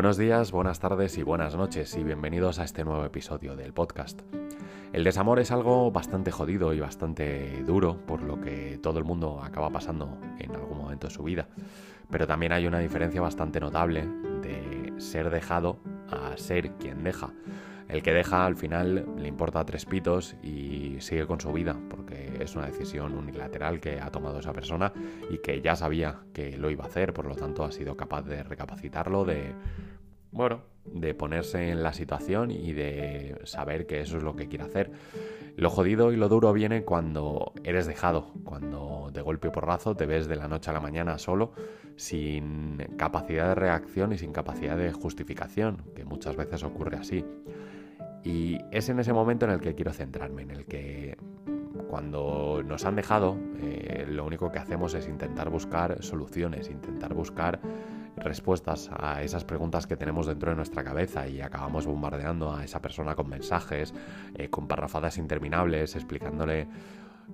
Buenos días, buenas tardes y buenas noches y bienvenidos a este nuevo episodio del podcast. El desamor es algo bastante jodido y bastante duro, por lo que todo el mundo acaba pasando en algún momento de su vida. Pero también hay una diferencia bastante notable de ser dejado a ser quien deja. El que deja al final le importa tres pitos y sigue con su vida, porque es una decisión unilateral que ha tomado esa persona y que ya sabía que lo iba a hacer, por lo tanto ha sido capaz de recapacitarlo, de, bueno, de ponerse en la situación y de saber que eso es lo que quiere hacer. Lo jodido y lo duro viene cuando eres dejado, cuando de golpe porrazo te ves de la noche a la mañana solo, sin capacidad de reacción y sin capacidad de justificación, que muchas veces ocurre así. Y es en ese momento en el que quiero centrarme, en el que cuando nos han dejado, eh, lo único que hacemos es intentar buscar soluciones, intentar buscar respuestas a esas preguntas que tenemos dentro de nuestra cabeza y acabamos bombardeando a esa persona con mensajes, eh, con parrafadas interminables, explicándole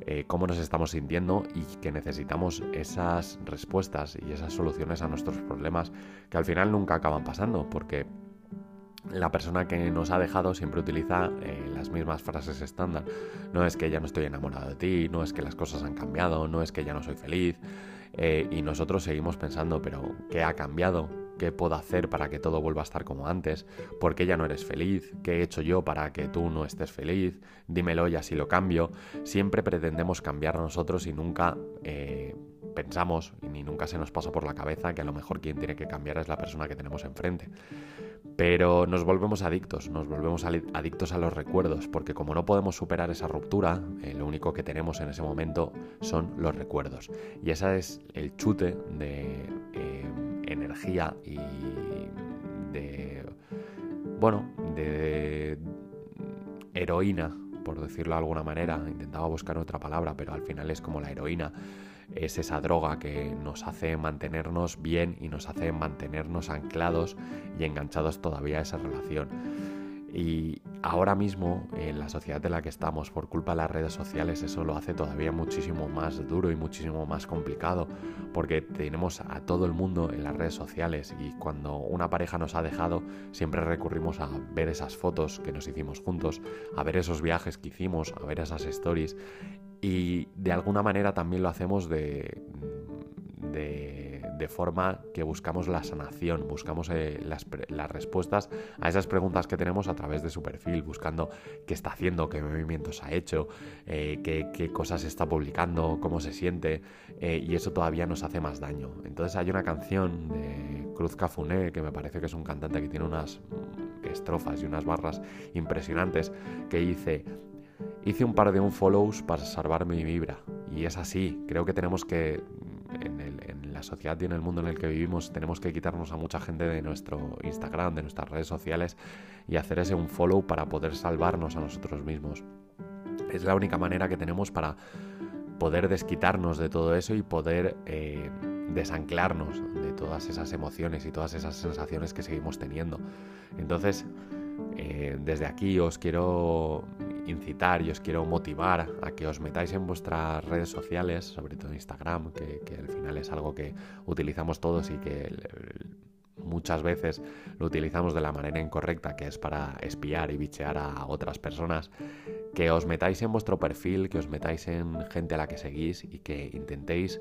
eh, cómo nos estamos sintiendo y que necesitamos esas respuestas y esas soluciones a nuestros problemas que al final nunca acaban pasando porque la persona que nos ha dejado siempre utiliza eh, las mismas frases estándar. No es que ya no estoy enamorado de ti, no es que las cosas han cambiado, no es que ya no soy feliz. Eh, y nosotros seguimos pensando, pero ¿qué ha cambiado? ¿Qué puedo hacer para que todo vuelva a estar como antes? ¿Por qué ya no eres feliz? ¿Qué he hecho yo para que tú no estés feliz? Dímelo y así lo cambio. Siempre pretendemos cambiar a nosotros y nunca eh, pensamos, ni nunca se nos pasa por la cabeza, que a lo mejor quien tiene que cambiar es la persona que tenemos enfrente. Pero nos volvemos adictos, nos volvemos adictos a los recuerdos, porque como no podemos superar esa ruptura, eh, lo único que tenemos en ese momento son los recuerdos. Y ese es el chute de eh, energía y de, bueno, de heroína, por decirlo de alguna manera. Intentaba buscar otra palabra, pero al final es como la heroína es esa droga que nos hace mantenernos bien y nos hace mantenernos anclados y enganchados todavía a esa relación. Y ahora mismo, en la sociedad en la que estamos, por culpa de las redes sociales, eso lo hace todavía muchísimo más duro y muchísimo más complicado, porque tenemos a todo el mundo en las redes sociales y cuando una pareja nos ha dejado, siempre recurrimos a ver esas fotos que nos hicimos juntos, a ver esos viajes que hicimos, a ver esas stories. Y de alguna manera también lo hacemos de, de, forma que buscamos la sanación, buscamos eh, las, las, respuestas a esas preguntas que tenemos a través de su perfil, buscando qué está haciendo, qué movimientos ha hecho, eh, qué, cosas está publicando, cómo se siente, eh, y eso todavía nos hace más daño. Entonces hay una canción de Cruz Cafuné, que me parece que es un cantante que tiene unas estrofas y unas barras impresionantes, que dice, hice un par de unfollows para salvar mi vibra. Y es así, creo que tenemos que, en, la sociedad y en el mundo en el que vivimos, tenemos que quitarnos a mucha gente de nuestro Instagram, de nuestras redes sociales y hacer ese unfollow para poder salvarnos a nosotros mismos. Es la única manera que tenemos para poder desquitarnos de todo eso y poder eh, desanclarnos de todas esas emociones y todas esas sensaciones que seguimos teniendo. Entonces, eh, desde aquí os quiero incitar y os quiero motivar a que os metáis en vuestras redes sociales, sobre todo Instagram, que, al final es algo que utilizamos todos y que muchas veces lo utilizamos de la manera incorrecta, que es para espiar y bichear a otras personas, que os metáis en vuestro perfil, que os metáis en gente a la que seguís y que intentéis,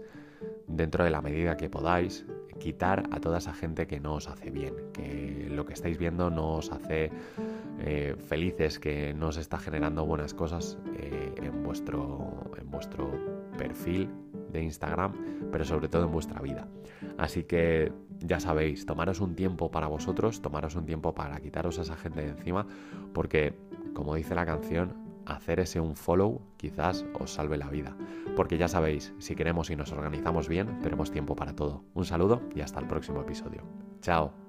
dentro de la medida que podáis, quitar a toda esa gente que no os hace bien, que lo que estáis viendo no os hace eh, felices, que no os está generando buenas cosas eh, en, vuestro, en vuestro perfil de Instagram, pero sobre todo en vuestra vida. Así que ya sabéis, tomaros un tiempo para vosotros, tomaros un tiempo para quitaros a esa gente de encima, porque como dice la canción, hacer ese un follow quizás os salve la vida. Porque ya sabéis, si queremos y nos organizamos bien, tenemos tiempo para todo. Un saludo y hasta el próximo episodio. Chao.